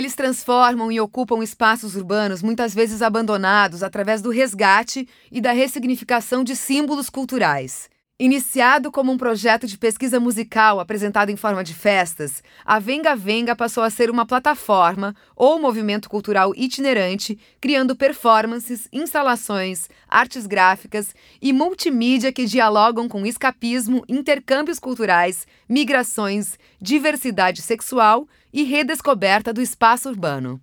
Eles transformam e ocupam espaços urbanos muitas vezes abandonados através do resgate e da ressignificação de símbolos culturais. Iniciado como um projeto de pesquisa musical apresentado em forma de festas, a Venga Venga passou a ser uma plataforma ou movimento cultural itinerante, criando performances, instalações, artes gráficas e multimídia que dialogam com escapismo, intercâmbios culturais, migrações, diversidade sexual e redescoberta do espaço urbano.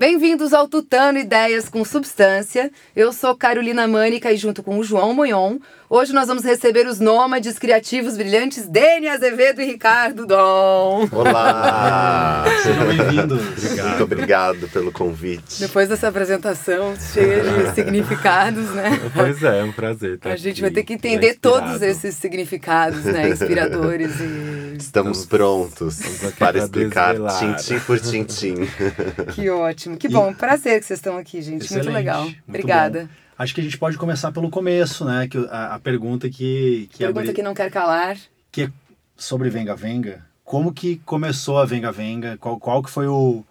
Bem-vindos ao Tutano Ideias com Substância. Eu sou Carolina Mânica e junto com o João Monhon, hoje nós vamos receber os nômades criativos brilhantes Dene Azevedo e Ricardo Dom. Olá! Sejam bem-vindos. Muito obrigado pelo convite. Depois dessa apresentação cheia de significados, né? Pois é, é um prazer. a gente vai ter que entender todos esses significados, né? Inspiradores e. Estamos prontos para explicar tintim por tintim. Que ótimo ótimo. Que bom. E... Prazer que vocês estão aqui, gente. Excelente. Muito legal. Muito Obrigada. Bom. Acho que a gente pode começar pelo começo, né? Que a, a pergunta que, que pergunta abri... que não quer calar. Que é sobre Venga Venga. Como que começou a Venga Venga? Qual, qual que foi o,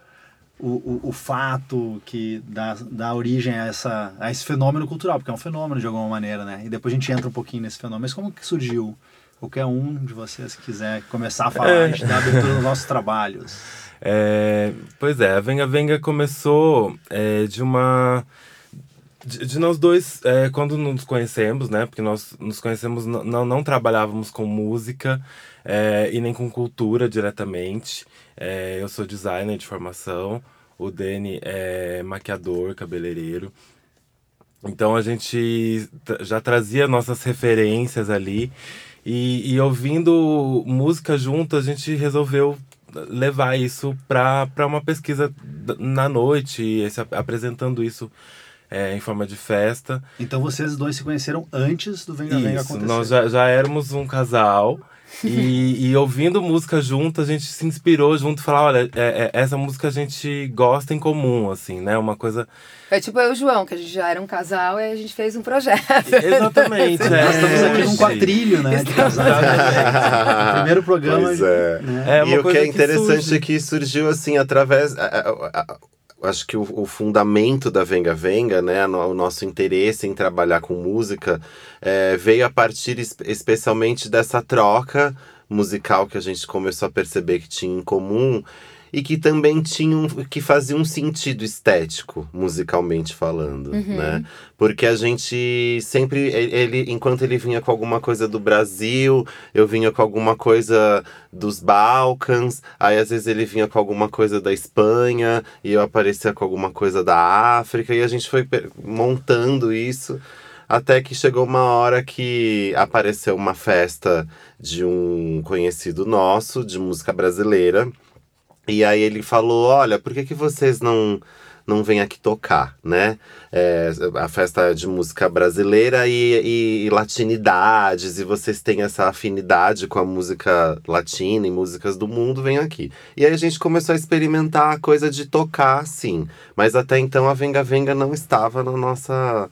o, o, o, fato que dá, dá origem a, essa, a esse fenômeno cultural? Porque é um fenômeno de alguma maneira, né? E depois a gente entra um pouquinho nesse fenômeno. Mas como que surgiu? Qualquer um de vocês que quiser começar a falar, é. a gente dá abertura nos nossos trabalhos. É, pois é, a Venga Venga começou é, de uma. De, de nós dois, é, quando nos conhecemos, né? Porque nós nos conhecemos, não, não trabalhávamos com música é, e nem com cultura diretamente. É, eu sou designer de formação, o Dani é maquiador, cabeleireiro. Então a gente já trazia nossas referências ali. E, e ouvindo música junto, a gente resolveu levar isso para uma pesquisa na noite, esse, apresentando isso é, em forma de festa. Então vocês dois se conheceram antes do Venga Venga acontecer? Nós já, já éramos um casal. e, e, ouvindo música junto, a gente se inspirou junto, falar, olha, é, é, essa música a gente gosta em comum, assim, né? Uma coisa é tipo eu e o João, que a gente já era um casal e a gente fez um projeto. Exatamente. é, Nós estamos aqui num quadrilho, né? De casal. Primeiro programa. Pois é. Né? é e o que é interessante é que surgiu assim através. Acho que o, o, fundamento da Venga Venga, né, o nosso interesse em trabalhar com música, é, veio a partir especialmente dessa troca musical que a gente começou a perceber que tinha em comum e que também tinham que fazia um sentido estético musicalmente falando, uhum. né? Porque a gente sempre ele enquanto ele vinha com alguma coisa do Brasil, eu vinha com alguma coisa dos Balcãs, aí às vezes ele vinha com alguma coisa da Espanha e eu aparecia com alguma coisa da África e a gente foi montando isso até que chegou uma hora que apareceu uma festa de um conhecido nosso de música brasileira e aí ele falou: olha, por que, que vocês não não vêm aqui tocar, né? É, a festa de música brasileira e, e, e, latinidades, e vocês têm essa afinidade com a música latina e músicas do mundo, vem aqui. E aí a gente começou a experimentar a coisa de tocar, sim. Mas até então a Venga Venga não estava na nossa.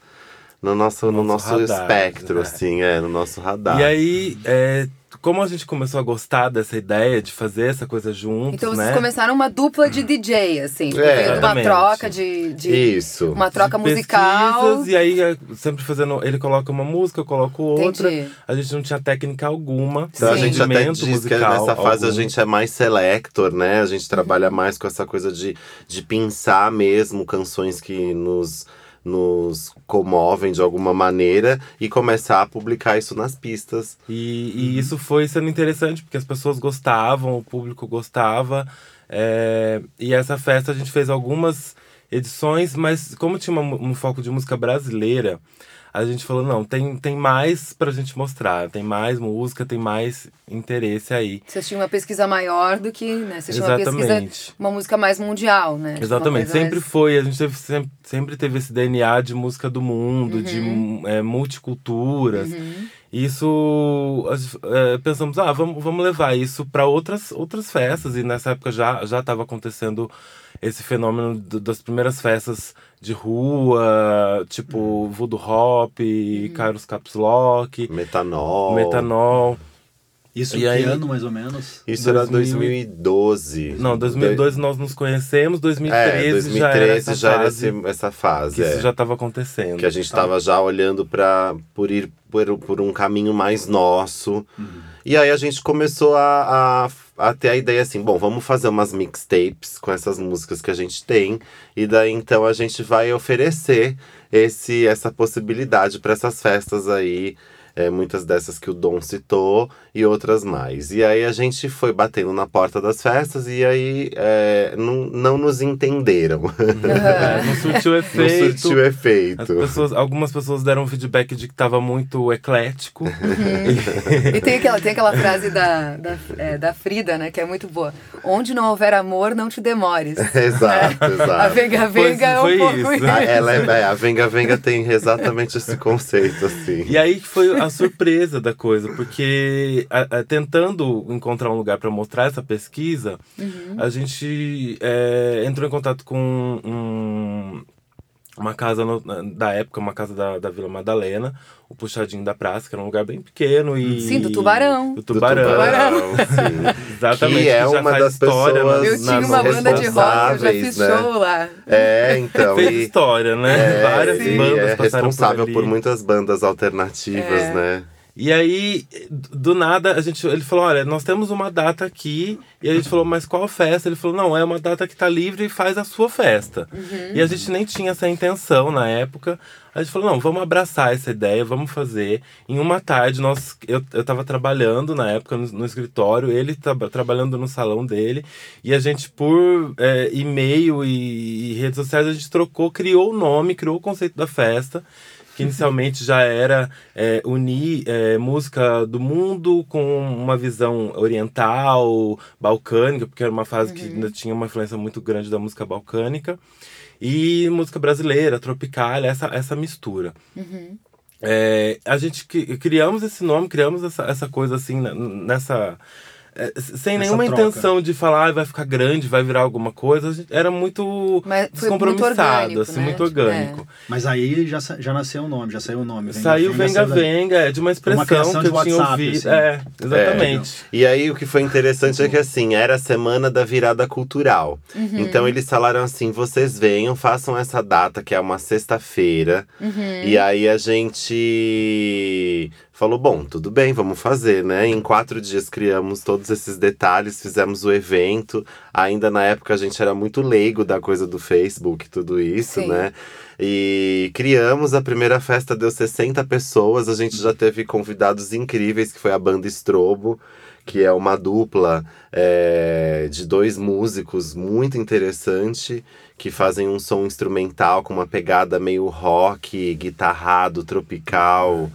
No nosso, no nosso, nosso radar, espectro, né? assim, é, no nosso radar. E aí, é, como a gente começou a gostar dessa ideia de fazer essa coisa juntos, Então vocês né? começaram uma dupla de DJ, assim. É, uma troca de, de, Isso. Uma troca de musical. E aí, é, sempre fazendo. Ele coloca uma música, eu coloco outra. Entendi. A gente não tinha técnica alguma. Então a gente até diz musical, que nessa fase algum. a gente é mais selector, né? A gente trabalha mais com essa coisa de, de pensar mesmo canções que nos nos comovem de alguma maneira e começar a publicar isso nas pistas. E, e isso foi sendo interessante, porque as pessoas gostavam, o público gostava. É, e essa festa a gente fez algumas edições, mas como tinha uma, um foco de música brasileira, a gente falou, não, tem, tem mais pra gente mostrar, tem mais música, tem mais interesse aí. Vocês tinham uma pesquisa maior do que, né? Vocês tinham uma pesquisa, uma música mais mundial, né? Tipo, Exatamente, sempre mais... foi, a gente teve, sempre, sempre teve esse DNA de música do mundo, uhum. de é, multiculturas. Uhum. Isso é, pensamos, ah, vamos, vamos levar isso para outras, outras festas. E nessa época já já estava acontecendo esse fenômeno do, das primeiras festas de rua, tipo uhum. Voodoo Hop, uhum. Kairos Caps Lock, Metanol. Metanol. Isso e que aí, ano, mais ou menos? Isso 2000... era 2012. Não, 2012 nós nos conhecemos, 2013, é, 2013 já era essa já fase. Era essa fase que é. isso já estava acontecendo. Que a gente estava tá. já olhando para por ir por, por um caminho mais nosso. Uhum. E aí a gente começou a, a, a, ter a ideia assim, bom, vamos fazer umas mixtapes com essas músicas que a gente tem. E daí então a gente vai oferecer esse essa possibilidade para essas festas aí é, muitas dessas que o Dom citou e outras mais. E aí a gente foi batendo na porta das festas e aí é, não, não nos entenderam. É, não surtiu efeito. Não surtiu efeito. Pessoas, algumas pessoas deram feedback de que estava muito eclético. Uhum. e tem aquela, tem aquela frase da, da, é, da Frida, né, que é muito boa. Onde não houver amor, não te demores. exato, exato. A Venga Venga é um pouco isso. A, ela é, é, a Venga Venga tem exatamente esse conceito, assim. E aí foi a surpresa da coisa, porque a, a, tentando encontrar um lugar para mostrar essa pesquisa, uhum. a gente é, entrou em contato com um, uma casa no, da época, uma casa da, da Vila Madalena, o Puxadinho da Praça, que era um lugar bem pequeno e... Sim, do Tubarão. Do Tubarão. Do tubarão. Sim. Exatamente. Que é que uma das história, pessoas né? Eu tinha uma banda de rock, eu já fiz né? show lá. É, então. Fez e... história, né? É, Várias bandas é responsável por, por, muitas bandas alternativas, é. né? E aí, do nada, a gente, ele falou: olha, nós temos uma data aqui. E a gente falou: mas qual festa? Ele falou: não, é uma data que tá livre e faz a sua festa. Uhum. E a gente nem tinha essa intenção na época. A gente falou: não, vamos abraçar essa ideia, vamos fazer. Em uma tarde, nós, eu, eu tava trabalhando na época no, no escritório, ele tava trabalhando no salão dele. E a gente, por é, e-mail e, e redes sociais, a gente trocou, criou o nome, criou o conceito da festa que inicialmente já era é, unir é, música do mundo com uma visão oriental, balcânica, porque era uma fase uhum. que ainda tinha uma influência muito grande da música balcânica, e música brasileira, tropical, essa, essa mistura. Uhum. É, a gente criamos esse nome, criamos essa, essa coisa assim nessa é, sem nenhuma troca. intenção de falar ah, vai ficar grande, vai virar alguma coisa. Era muito descompromissado, muito orgânico, assim, né? muito orgânico. É. Mas aí já, já nasceu o nome, já saiu o nome. Venga, saiu Venga Venga, Venga é de uma expressão uma que eu tinha ouvido. Assim. É, exatamente. É. E aí o que foi interessante é que assim, era a semana da virada cultural. Uhum. Então eles falaram assim: vocês venham, façam essa data, que é uma sexta-feira. Uhum. E aí a gente falou: bom, tudo bem, vamos fazer, né? Em quatro dias criamos todos esses detalhes, fizemos o evento. Ainda na época a gente era muito leigo da coisa do Facebook, tudo isso, Sim. né? E criamos a primeira festa, deu 60 pessoas. A gente já teve convidados incríveis, que foi a banda Estrobo que é uma dupla é, de dois músicos muito interessante que fazem um som instrumental com uma pegada meio rock, guitarrado, tropical.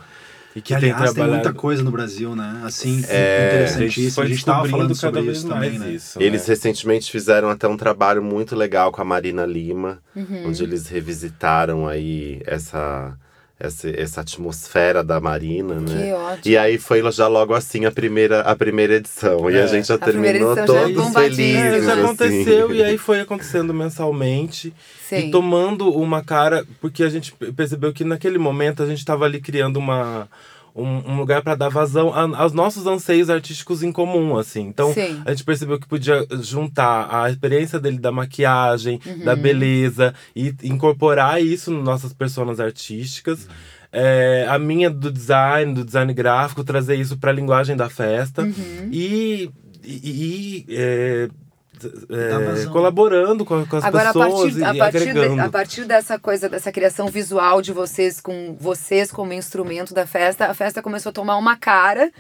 E que, aliás, tem, trabalhado... tem muita coisa no Brasil, né? Assim, é... interessantíssimo. A gente estava falando sobre isso também, né? Isso, eles né? recentemente fizeram até um trabalho muito legal com a Marina Lima, uhum. onde eles revisitaram aí essa essa, essa atmosfera da Marina, né? Que ótimo. E aí foi já logo assim a primeira, a primeira edição. É. E a gente já a terminou todos já felizes. Já aconteceu assim. e aí foi acontecendo mensalmente. Sim. E tomando uma cara, porque a gente percebeu que naquele momento a gente estava ali criando uma um, um lugar para dar vazão a, aos nossos anseios artísticos em comum, assim. Então, Sim. a gente percebeu que podia juntar a experiência dele da maquiagem, uhum. da beleza e incorporar isso nas nossas personas artísticas. Uhum. É, a minha do design, do design gráfico, trazer isso para a linguagem da festa uhum. e, e, e é, é, colaborando com, com as Agora, pessoas a partir, a partir, de, a partir dessa coisa, dessa criação visual de vocês com vocês como instrumento da festa, a festa começou a tomar uma cara,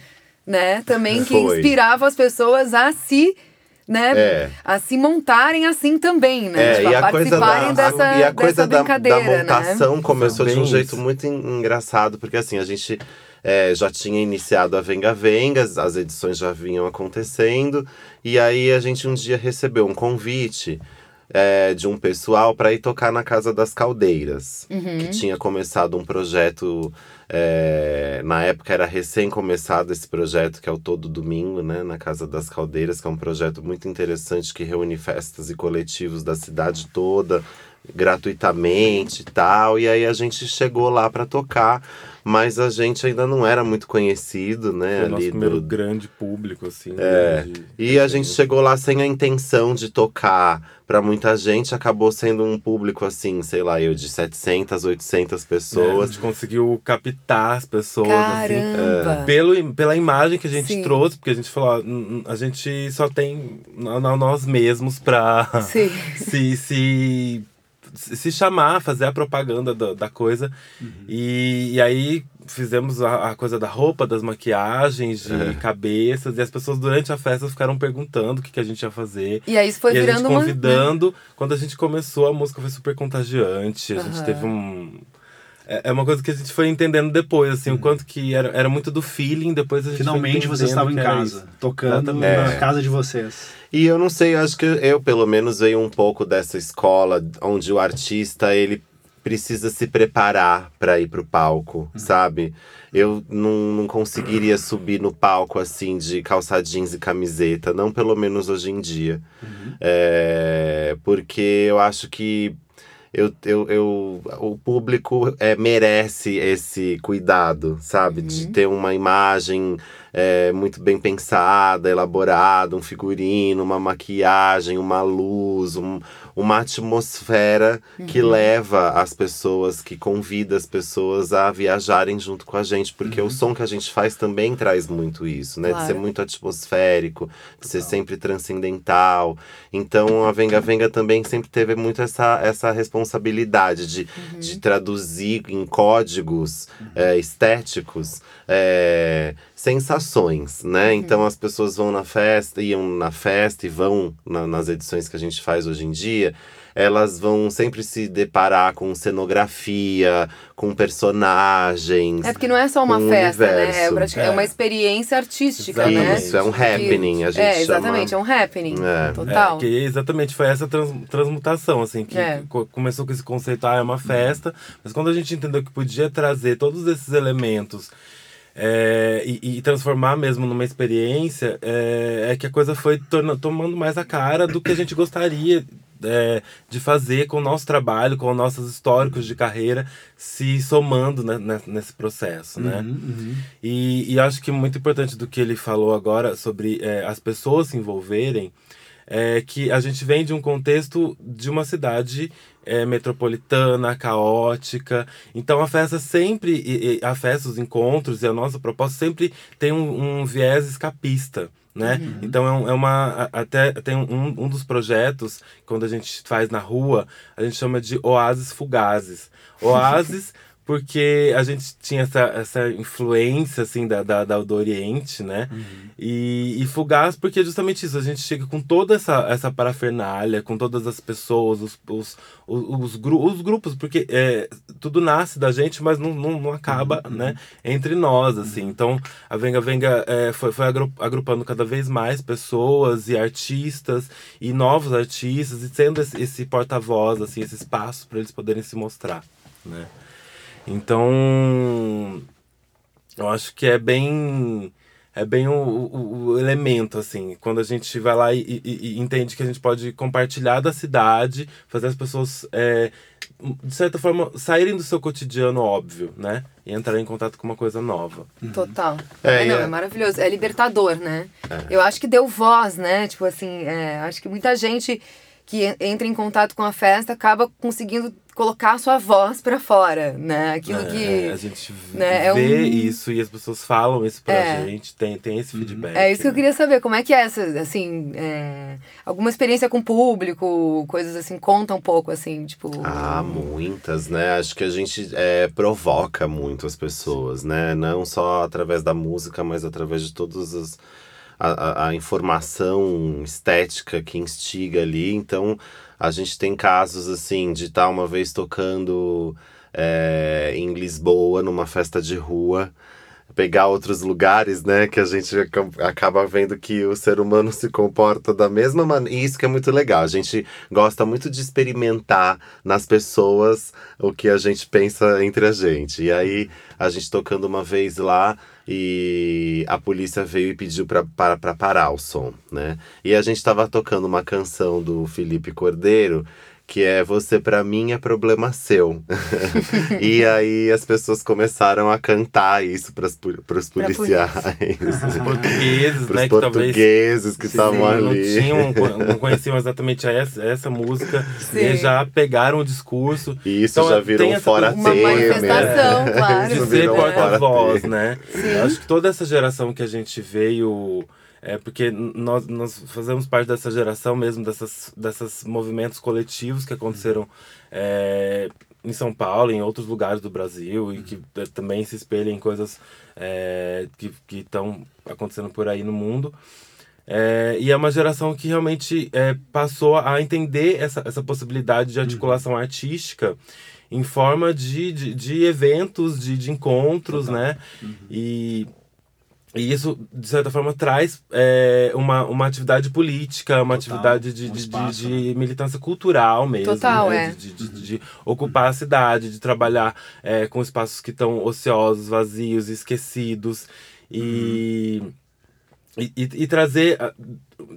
né? Também que Foi. inspirava as pessoas a se né, é. a se montarem assim também, né? É, tipo, e a, a participarem da, dessa, e a coisa da, da né? montação né? começou de um jeito muito engraçado, porque assim, a gente é, já tinha iniciado a Venga Venga, as edições já vinham acontecendo, e aí a gente um dia recebeu um convite é, de um pessoal para ir tocar na Casa das Caldeiras, Uhum. que tinha começado um projeto. é, na época era recém começado esse projeto, que é o Todo Domingo, né, na Casa das Caldeiras, que é um projeto muito interessante que reúne festas e coletivos da cidade toda gratuitamente e tal. E aí a gente chegou lá para tocar, mas a gente ainda não era muito conhecido, né? Foi o nosso ali primeiro do- grande público, assim. É. né, de- E a gente chegou lá sem a intenção de tocar para muita gente, acabou sendo um público assim, sei lá, eu de 700, 800 É, a pessoas. gente conseguiu captar as pessoas, assim. Caramba! Pelo, pela imagem que a gente Sim. trouxe, porque a gente falou, ó, "N- n- a gente só tem nós mesmos pra Sim. se, se, se chamar, fazer a propaganda da, da coisa. Uhum. E, e aí fizemos a, a coisa da roupa, das maquiagens, de É. cabeças, e as pessoas durante a festa ficaram perguntando o que, que a gente ia fazer. E aí isso foi e a virando gente uma. convidando. Quando a gente começou, a música foi super contagiante. A gente Aham. teve um. É é uma coisa que a gente foi entendendo depois, assim, o quanto que era, era muito do feeling, depois a gente foi Finalmente vocês estavam em casa, tocando Exatamente. na É. casa de vocês. E eu não sei, eu acho que eu, pelo menos, veio um pouco dessa escola onde o artista ele precisa se preparar para ir pro palco, sabe? Eu não, não conseguiria subir no palco assim de calça jeans e camiseta, não pelo menos hoje em dia. É, porque eu acho que eu, eu, eu, o público é, merece esse cuidado, sabe? De ter uma imagem é, muito bem pensada, elaborada, um figurino, uma maquiagem, uma luz, um- uma atmosfera que leva as pessoas, que convida as pessoas a viajarem junto com a gente. Porque o som que a gente faz também traz muito isso, né? De ser Claro. muito atmosférico, de ser sempre transcendental. Então a Venga Venga também sempre teve muito essa, essa responsabilidade de, de traduzir em códigos é, estéticos é, né? Então as pessoas vão na festa, iam na festa e vão na- nas edições que a gente faz hoje em dia. Elas vão sempre se deparar com cenografia, com personagens. É porque não é só uma festa, né? É, universo. pratica- é É. uma experiência artística, Exatamente. né? Isso, é um happening, a gente É, chama. exatamente, é um happening. É. Total. É, que exatamente foi essa trans- transmutação, assim, que É. co- começou com esse conceito, ah, é uma festa, mas quando a gente entendeu que podia trazer todos esses elementos é, e, e transformar mesmo numa experiência, é, é que a coisa foi torna- tomando mais a cara do que a gente gostaria é, de fazer com o nosso trabalho, com os nossos históricos de carreira se somando né, ne- nesse processo, né? Uhum, E, e acho que muito importante do que ele falou agora sobre é, as pessoas se envolverem é que a gente vem de um contexto de uma cidade é, metropolitana, caótica. Então a festa sempre, e- e a festa, os encontros e a nossa proposta sempre tem um, um viés escapista. Né? Então é, um- é uma. Até tem um, um dos projetos, quando a gente faz na rua, a gente chama de oásis fugazes. Oásis porque a gente tinha essa, essa influência assim da, da, da- do Oriente, né? E, e fugaz porque é justamente isso, a gente chega com toda essa, essa parafernália, com todas as pessoas, os, os, os, os, gru- os grupos, porque é, tudo nasce da gente, mas não, não, não acaba né, entre nós, assim. Então a Venga Venga é, foi, foi agru- agrupando cada vez mais pessoas e artistas e novos artistas e sendo esse, esse porta-voz, assim, esse espaço para eles poderem se mostrar, né? Então, eu acho que é bem é bem o, o, o elemento assim quando a gente vai lá e, e- e entende que a gente pode compartilhar da cidade fazer as pessoas é, de certa forma saírem do seu cotidiano óbvio né e entrar em contato com uma coisa nova Total. É, É, não, e é- é maravilhoso. É libertador, né? Eu acho que deu voz, né? Tipo assim, é, acho que muita gente que en- entra em contato com a festa acaba conseguindo colocar a sua voz pra fora, né? Aquilo É, que. a gente né, é vê um- isso e as pessoas falam isso pra É. gente tem tem esse feedback É isso que eu né? queria saber, como é que é essa, assim, é, alguma experiência com o público, coisas assim, conta um pouco, assim, tipo... Ah, muitas, né? Acho que a gente é, provoca muito as pessoas, né? Não só através da música, mas através de todas as. A, a- informação estética que instiga ali. Então, a gente tem casos, assim, de estar uma vez tocando é, em Lisboa, numa festa de rua. pegar outros lugares, né? Que a gente acaba vendo que o ser humano se comporta da mesma maneira. E isso que é muito legal. A gente gosta muito de experimentar nas pessoas o que a gente pensa entre a gente. E aí, a gente tocando uma vez lá e a polícia veio e pediu para parar o som, né? E a gente estava tocando uma canção do Felipe Cordeiro que é você para mim é problema seu. e aí as pessoas começaram a cantar isso para os policiais. Os portugueses, né? Que portugueses que estavam ali. Não, tinham, não conheciam exatamente essa, essa música. Sim. E já pegaram o discurso. E isso então, já virou um fora Uma manifestação, né? claro. De ser porta-voz, né? Sim. Acho que toda essa geração que a gente veio é porque nós, nós fazemos parte dessa geração mesmo, dessas, dessas movimentos coletivos que aconteceram é, em São Paulo, em outros lugares do Brasil, e que é, também se espelham em coisas é, que estão acontecendo por aí no mundo. É, e é uma geração que realmente é, passou a entender essa, essa possibilidade de articulação artística em forma de, de, de eventos, de, de encontros, né? Uhum. E e isso, de certa forma, traz é, uma, uma atividade política, uma Total. atividade de, um de, espaço, de, de, militância cultural mesmo. Total, né? é. De, de, ocupar a cidade, de trabalhar é, com espaços que estão ociosos, vazios, esquecidos. E. Uhum e, e, e, trazer,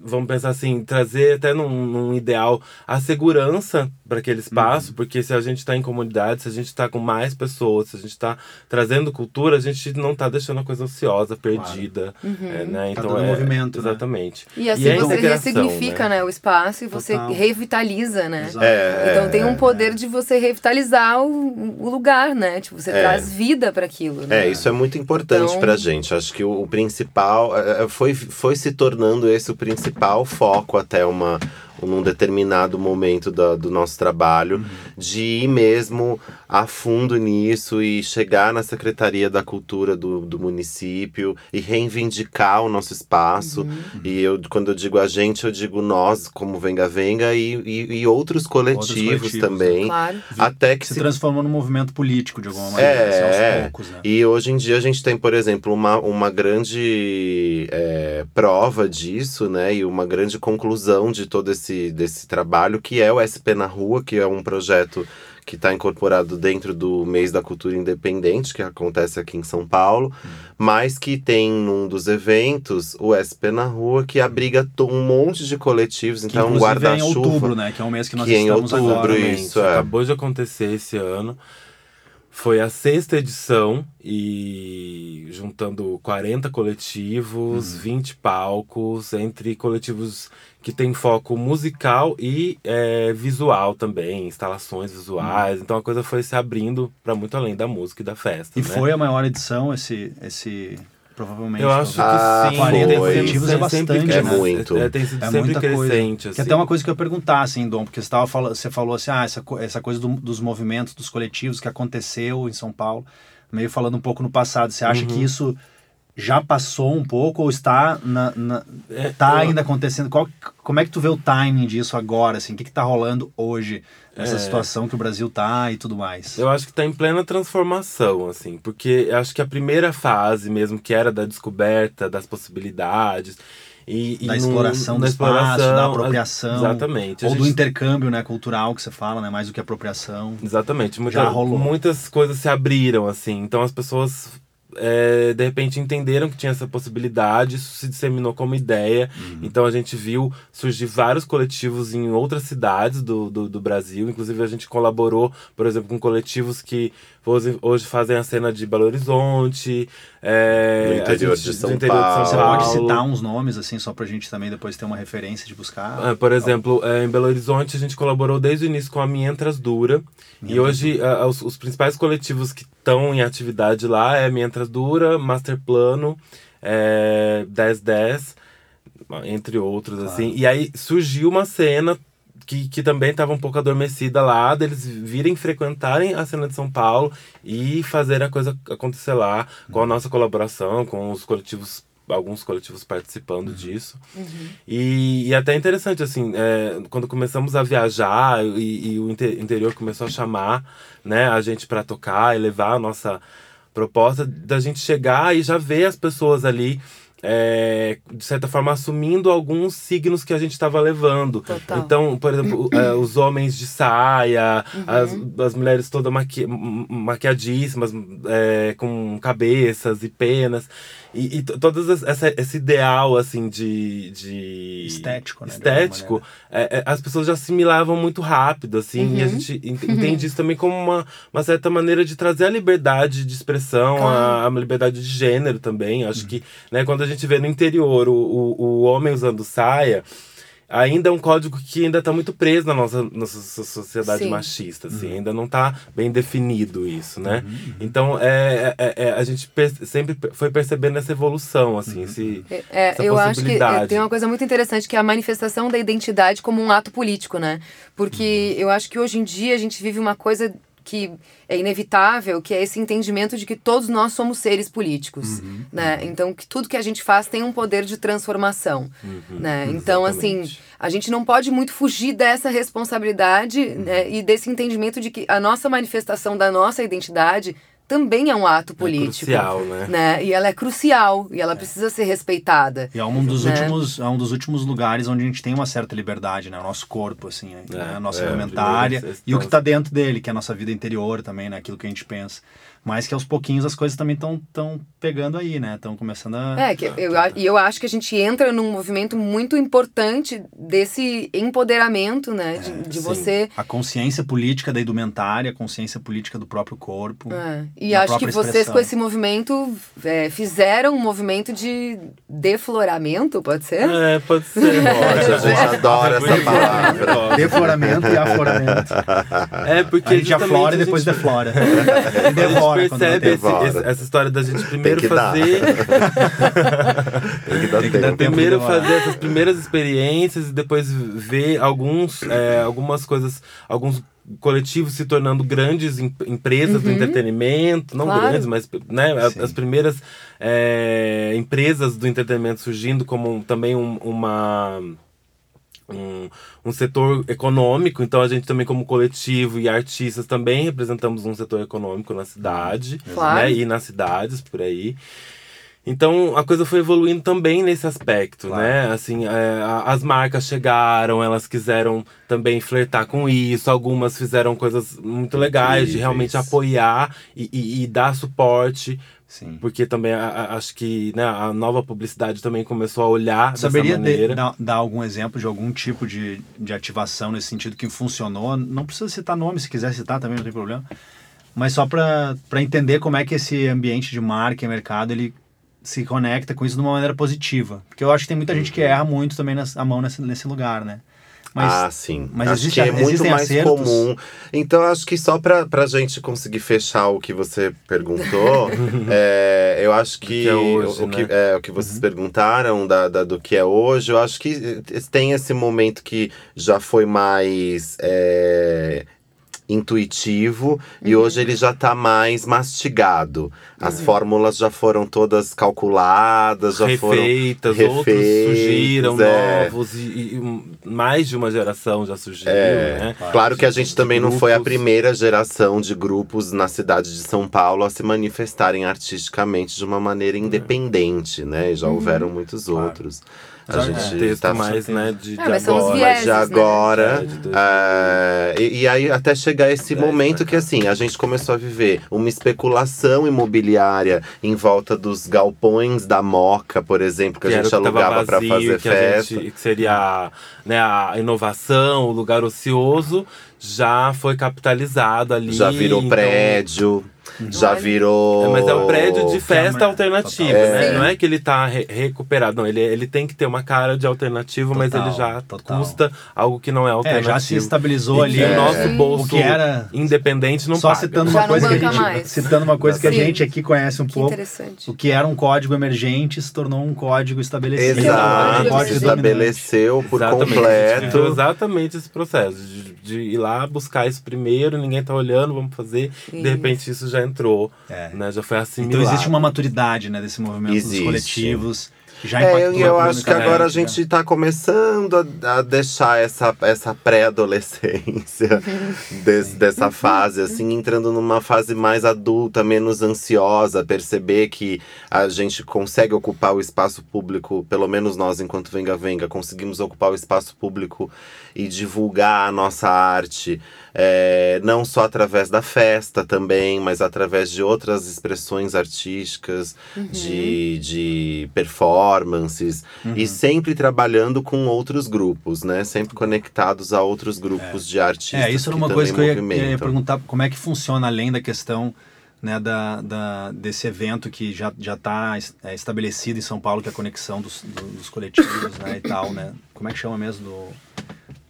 vamos pensar assim, trazer até num, num ideal a segurança para aquele espaço, uhum. porque se a gente está em comunidade, se a gente está com mais pessoas, se a gente está trazendo cultura, a gente não está deixando a coisa ociosa, perdida. Claro. Uhum. É, né? Tá então, tá é, movimento. Né? Exatamente. E assim e você ressignifica né? né? o espaço e você Total. revitaliza, né? É, então tem um é, poder de você revitalizar o, o lugar, né? Tipo, você é. traz vida para aquilo. Né? É, isso é muito importante então... pra gente. Acho que o, o principal foi foi, foi se tornando esse o principal foco até uma, num determinado momento da, do nosso trabalho, uhum. De ir mesmo a fundo nisso e chegar na Secretaria da Cultura do, do município e reivindicar o nosso espaço. Uhum. E eu, quando eu digo a gente, eu digo nós, como Venga Venga, e, e, e outros, coletivos outros, coletivos também. Claro. Até que se, se transformou num movimento político, de alguma maneira, é, assim, aos poucos. Né? E hoje em dia a gente tem, por exemplo, uma, uma grande é, prova disso, né? E uma grande conclusão de todo esse desse trabalho, que é o SP na Rua, que é um projeto que está incorporado dentro do mês da cultura independente, que acontece aqui em São Paulo, hum. mas que tem num dos eventos o SP na Rua, que abriga um monte de coletivos, que então um guarda-chuva. É em outubro, né? Que é o mês que nós que estamos em outubro, agora. Isso, é. Acabou de acontecer esse ano. Foi a sexta edição e juntando 40 coletivos, uhum. 20 palcos, entre coletivos que tem foco musical e é, visual também, instalações visuais. Uhum. Então a coisa foi se abrindo para muito além da música e da festa. E né? foi a maior edição esse, esse Provavelmente. Eu acho que ah, sim. 40 coletivos é bastante, sempre, né? É muito. É, tem sido é sempre crescente. Coisa. Assim. Que até uma coisa que eu ia perguntar, assim, Dom, porque você, tava falando, você falou assim, ah, essa, essa coisa do, dos movimentos, dos coletivos que aconteceu em São Paulo, meio falando um pouco no passado. Você acha uhum. que isso já passou um pouco ou está na, na é, tá eu... ainda acontecendo? Qual, como é que tu vê o timing disso agora? Assim, o que está rolando hoje nessa é... situação que o Brasil tá e tudo mais? Eu acho que está em plena transformação, assim, porque eu acho que a primeira fase mesmo, que era da descoberta das possibilidades, e, da e exploração no, do espaço, exploração, da apropriação. Exatamente. Ou gente... do intercâmbio né, cultural que você fala, né? Mais do que apropriação. Exatamente. Muita, Já rolou. Muitas coisas se abriram, assim. Então as pessoas é, de repente entenderam que tinha essa possibilidade, isso se disseminou como ideia. Uhum. Então a gente viu surgir vários coletivos em outras cidades do, do, do, Brasil. Inclusive a gente colaborou, por exemplo, com coletivos que hoje, hoje fazem a cena de Belo Horizonte, é, do interior, gente, de, São interior Paulo. de São Paulo. Você pode citar uns nomes, assim, só pra gente também depois ter uma referência de buscar? É, por exemplo, é, em Belo Horizonte a gente colaborou desde o início com a Mientras Dura. Minha e hoje os, os principais coletivos que estão em atividade lá é Mientras Dura, Master Plano, é, 1010, entre outros, claro. assim. E aí surgiu uma cena que, que também estava um pouco adormecida lá, deles virem frequentarem a cena de São Paulo e fazer a coisa acontecer lá, com a nossa colaboração, com os coletivos alguns coletivos participando uhum. disso. Uhum. E, e até interessante, assim, é, quando começamos a viajar e, e o inter, interior começou a chamar né, a gente para tocar e levar a nossa proposta da gente chegar e já ver as pessoas ali é, de certa forma, assumindo alguns signos que a gente estava levando. Total. Então, por exemplo, é, os homens de saia, uhum. as, as mulheres todas maqui maquiadíssimas, é, com cabeças e penas. E, e todas essa, esse ideal, assim, de... de estético, né? Estético, é, é, as pessoas já assimilavam muito rápido, assim. Uhum. E a uhum. gente entende isso também como uma, uma certa maneira de trazer a liberdade de expressão, claro. a, a, liberdade de gênero também. Acho uhum. que, né, quando a gente vê no interior o, o, o homem usando saia ainda é um código que ainda está muito preso na nossa, nossa sociedade Sim. machista, assim, uhum. ainda não está bem definido isso, né? Uhum. Então, é, é, é, a gente sempre foi percebendo essa evolução, assim, uhum. esse, é, é eu acho que é, tem uma coisa muito interessante que é a manifestação da identidade como um ato político, né? Porque uhum. eu acho que hoje em dia a gente vive uma coisa que é inevitável, que é esse entendimento de que todos nós somos seres políticos, uhum, né? Uhum. Então que tudo que a gente faz tem um poder de transformação, uhum, né? Então assim, a gente não pode muito fugir dessa responsabilidade né? e desse entendimento de que a nossa manifestação da nossa identidade também é um ato é político. É crucial, né? né? E ela é crucial e ela é. precisa ser respeitada. E é um dos né? últimos, é um dos últimos lugares onde a gente tem uma certa liberdade, né? O nosso corpo, assim, é, né? a nossa é, alimentária e o que está dentro dele, que é a nossa vida interior também, né? Aquilo que a gente pensa. Mas que aos pouquinhos as coisas também estão tão pegando aí, né? Estão começando a. É, que eu, e eu acho que a gente entra num movimento muito importante desse empoderamento, né? De, é, de você. A consciência política da indumentária, a consciência política do próprio corpo. É. E acho que vocês, expressão. com esse movimento, é, fizeram um movimento de defloramento, pode ser? É, pode ser. Pode, a gente adora essa palavra. Defloramento e afloramento. É, porque. A gente aflora e depois gente... deflora. e devora percebe esse, esse, essa história da gente primeiro fazer. Tem que dar Tem que tempo. Primeiro fazer essas primeiras experiências e depois ver alguns, é, algumas coisas, alguns coletivos se tornando grandes em, empresas uhum. do entretenimento, não claro. grandes, mas né, as primeiras é, empresas do entretenimento surgindo como também um, uma um, um setor econômico, então a gente também como coletivo e artistas também representamos um setor econômico na cidade, claro. né, e nas cidades por aí. Então a coisa foi evoluindo também nesse aspecto, claro. né? Assim, é, as marcas chegaram, elas quiseram também flertar com isso. Algumas fizeram coisas muito legais de realmente apoiar e, e, e dar suporte Sim. Porque também a, a, acho que né, a nova publicidade também começou a olhar Saberia dessa maneira. De, dar, dar, algum exemplo de algum tipo de, de ativação nesse sentido que funcionou? Não precisa citar nome, se quiser citar também não tem problema. Mas só para entender como é que esse ambiente de marca e mercado ele se conecta com isso de uma maneira positiva. Porque eu acho que tem muita gente que uhum. erra muito também nas, a mão nesse, nesse lugar, né? Mas, ah, sim. Mas acho existe, que é muito mais acertos? comum. Então, acho que só para a gente conseguir fechar o que você perguntou, é, eu acho que, é hoje, o, né? que é, o que vocês uhum. perguntaram da, da, do que é hoje, eu acho que tem esse momento que já foi mais. É, intuitivo uhum. e hoje ele já está mais mastigado. As uhum. fórmulas já foram todas calculadas, já refeitas, foram refeitas, outros surgiram é. novos e, e, mais de uma geração já surgiu, é. né? Claro que a gente também grupos. não foi a primeira geração de grupos na cidade de São Paulo a se manifestarem artisticamente de uma maneira independente, né? E já uhum. houveram muitos claro. outros. A gente texto tá mais, né, de, de é, agora. Vieses, de agora. Né? É, e, e, aí até chegar esse momento que assim, a gente começou a viver uma especulação imobiliária em volta dos galpões da Moca, por exemplo, que, que a gente alugava para fazer festa. Gente, que seria né, a inovação, o lugar ocioso, já foi capitalizado ali. Já virou então... prédio. Já virou. É, mas é um prédio de festa alternativa, é. né? Não é que ele tá re recuperado. Não, ele, ele tem que ter uma cara de alternativo, total, mas ele já total. custa algo que não é alternativo. É, já se estabilizou e ali. o nosso bolso o que era independente não Só paga. citando uma coisa que a gente, mais. citando uma coisa que a gente aqui conhece um que pouco. O que era um código emergente se tornou um código estabelecido. Exato, um código estabeleceu por exatamente. completo. Exatamente esse processo de, de, ir lá buscar isso primeiro, ninguém tá olhando, vamos fazer. Sim. De repente isso já entrou, é. né? Já foi assimilado. Então existe uma maturidade, né, desse movimento existe. dos coletivos. Já é, eu, eu acho que agora a gente está começando a, a, deixar essa, essa pré-adolescência dessa fase, assim, entrando numa fase mais adulta, menos ansiosa, perceber que a gente consegue ocupar o espaço público, pelo menos nós, enquanto Venga Venga, conseguimos ocupar o espaço público e divulgar a nossa arte é, não só através da festa também, mas através de outras expressões artísticas, uhum. de, de performances, uhum. e sempre trabalhando com outros grupos, né? Sempre conectados a outros grupos é. de artistas. É, isso era uma coisa que eu ia, eu ia perguntar como é que funciona além da questão né, da, da, desse evento que já já está é, estabelecido em São Paulo, que é a conexão dos, dos coletivos né, e tal, né? Como é que chama mesmo? Do,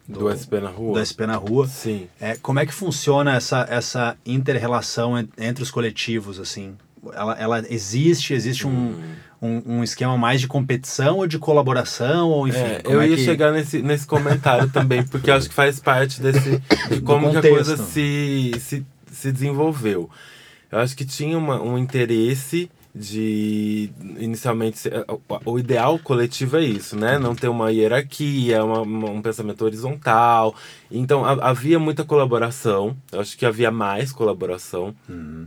do, do SP na rua. Do SP na rua. Sim. É, como é que funciona essa, essa inter-relação entre os coletivos, assim? Ela, ela existe? Existe um, hum. um, um, esquema mais de competição ou de colaboração? Ou, enfim, é, eu é ia que... chegar nesse, nesse comentário também, porque acho que faz parte desse, de como que a coisa se, se, se desenvolveu. Eu acho que tinha uma, um interesse de inicialmente o ideal coletivo é isso, né? Não ter uma hierarquia, uma, uma, um pensamento horizontal. Então a, havia muita colaboração. Eu acho que havia mais colaboração. Uhum.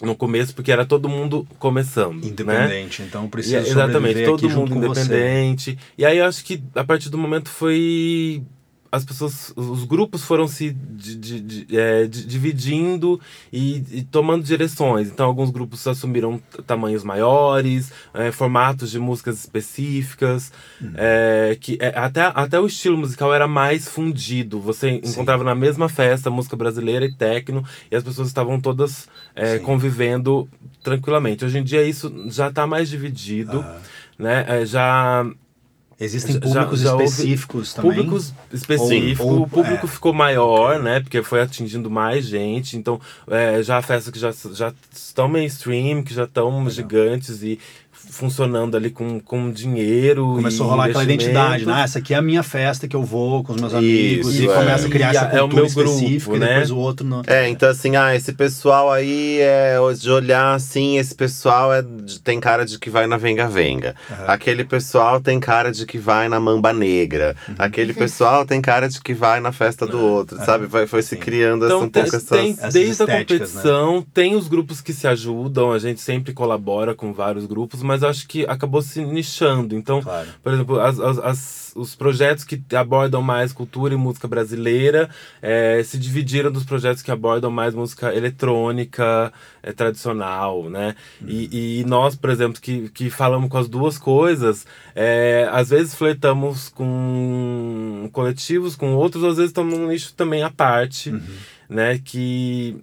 No começo, porque era todo mundo começando. Né? Independente, né? então precisa Exatamente, todo mundo independente. Você. E aí eu acho que a partir do momento foi as pessoas, os grupos foram se di, di, di, é, dividindo e, e, tomando direções. Então, alguns grupos assumiram tamanhos maiores, é, formatos de músicas específicas, uhum. é, que é, até, até o estilo musical era mais fundido. Você Sim. encontrava na mesma festa música brasileira e techno, e as pessoas estavam todas é, convivendo tranquilamente. Hoje em dia, isso já está mais dividido. Uhum. Né? É, já Existem públicos já, já específicos também? Públicos específicos. Ou, ou, o público é. ficou maior, né? Porque foi atingindo mais gente. Então, é, já festas que já, já estão mainstream, que já estão gigantes e funcionando ali com, com dinheiro. Começou a rolar aquela identidade, né? Ah, essa aqui é a minha festa que eu vou com os meus amigos. Isso, e é. começa a criar e essa cultura é o meu específica grupo, né? e depois o outro não. É, então assim, ah, esse pessoal aí é de olhar assim, esse pessoal é, tem cara de que vai na Venga Venga. Uhum. Aquele pessoal tem cara de que vai na Mamba Negra. Uhum. Aquele pessoal tem cara de que vai na festa do outro, uhum. sabe? Vai, foi se criando então, um pouco essas, tem, Desde a né? competição, né? tem os grupos que se ajudam, a gente sempre colabora com vários grupos, mas acho que acabou se nichando. Então, claro. por exemplo, as, as, as, os projetos que abordam mais cultura e música brasileira é, se dividiram dos projetos que abordam mais música eletrônica é, tradicional, né? Uhum. E, e, nós, por exemplo, que, que falamos com as duas coisas, é, às vezes flertamos com coletivos, com outros, às vezes estamos num nicho também à parte, uhum. né? Que